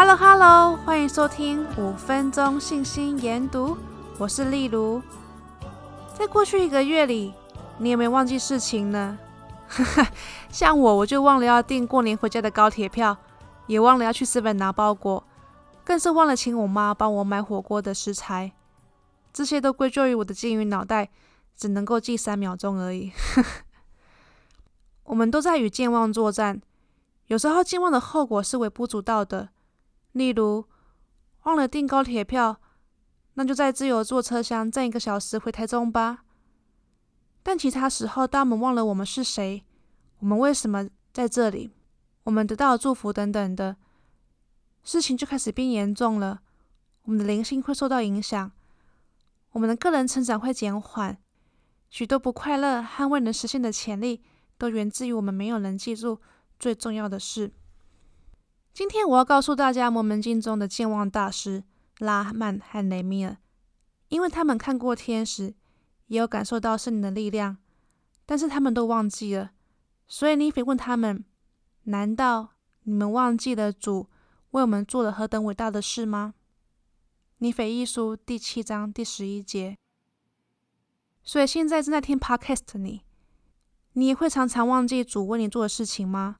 Hello Hello，欢迎收听五分钟信心研读，我是丽如。在过去一个月里，你有没有忘记事情呢？像我，我就忘了要订过年回家的高铁票，也忘了要去日本拿包裹，更是忘了请我妈帮我买火锅的食材。这些都归咎于我的金鱼脑袋，只能够记三秒钟而已。我们都在与健忘作战，有时候健忘的后果是微不足道的。例如，忘了订高铁票，那就在自由座车厢站一个小时回台中吧。但其他时候，当我们忘了我们是谁，我们为什么在这里，我们得到祝福等等的，事情就开始变严重了。我们的灵性会受到影响，我们的个人成长会减缓，许多不快乐和未能实现的潜力，都源自于我们没有能记住最重要的事。今天我要告诉大家，摩门经中的健忘大师拉曼和雷米尔，因为他们看过天使，也有感受到圣灵的力量，但是他们都忘记了。所以尼腓问他们：难道你们忘记了主为我们做了何等伟大的事吗？尼腓一书第七章第十一节。所以现在正在听 Podcast 的你，你也会常常忘记主为你做的事情吗？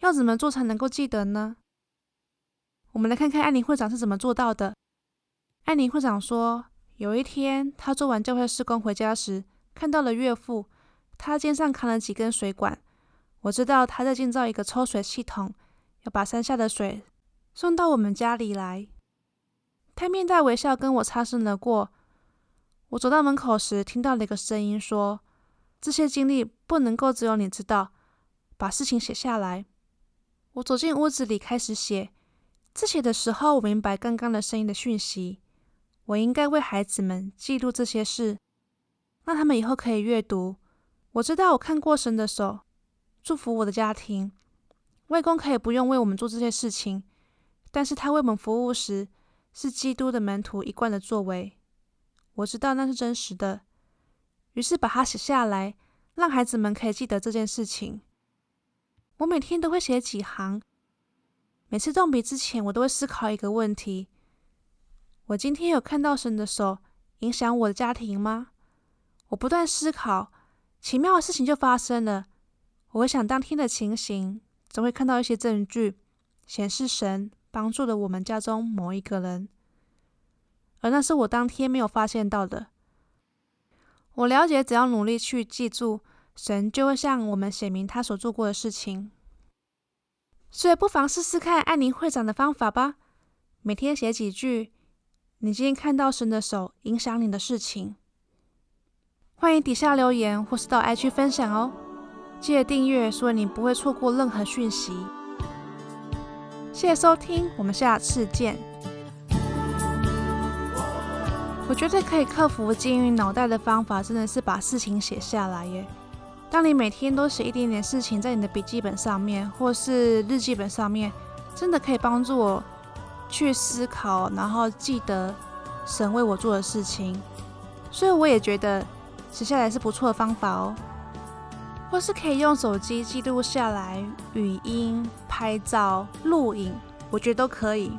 要怎么做才能够记得呢？我们来看看安妮会长是怎么做到的。安妮会长说，有一天她做完教会施工回家时，看到了岳父，他肩上扛了几根水管。我知道他在建造一个抽水系统，要把山下的水送到我们家里来。他面带微笑跟我擦身而过。我走到门口时，听到了一个声音说：“这些经历不能够只有你知道，把事情写下来。”我走进屋子里，开始写。字写的时候，我明白刚刚的声音的讯息。我应该为孩子们记录这些事，让他们以后可以阅读。我知道我看过神的手，祝福我的家庭。外公可以不用为我们做这些事情，但是他为我们服务时，是基督的门徒一贯的作为。我知道那是真实的，于是把它写下来，让孩子们可以记得这件事情。我每天都会写几行，每次动笔之前，我都会思考一个问题：我今天有看到神的手影响我的家庭吗？我不断思考，奇妙的事情就发生了。我会想当天的情形，总会看到一些证据，显示神帮助了我们家中某一个人，而那是我当天没有发现到的。我了解，只要努力去记住。神就会向我们显明他所做过的事情，所以不妨试试看安妮会长的方法吧。每天写几句，你今天看到神的手影响你的事情。欢迎底下留言或是到 IG 分享哦。记得订阅，所以你不会错过任何讯息。谢谢收听，我们下次见。我觉得可以克服金鱼脑袋的方法，真的是把事情写下来耶。当你每天都写一点点事情在你的笔记本上面，或是日记本上面，真的可以帮助我去思考，然后记得神为我做的事情。所以我也觉得写下来是不错的方法哦。或是可以用手机记录下来，语音、拍照、录影，我觉得都可以。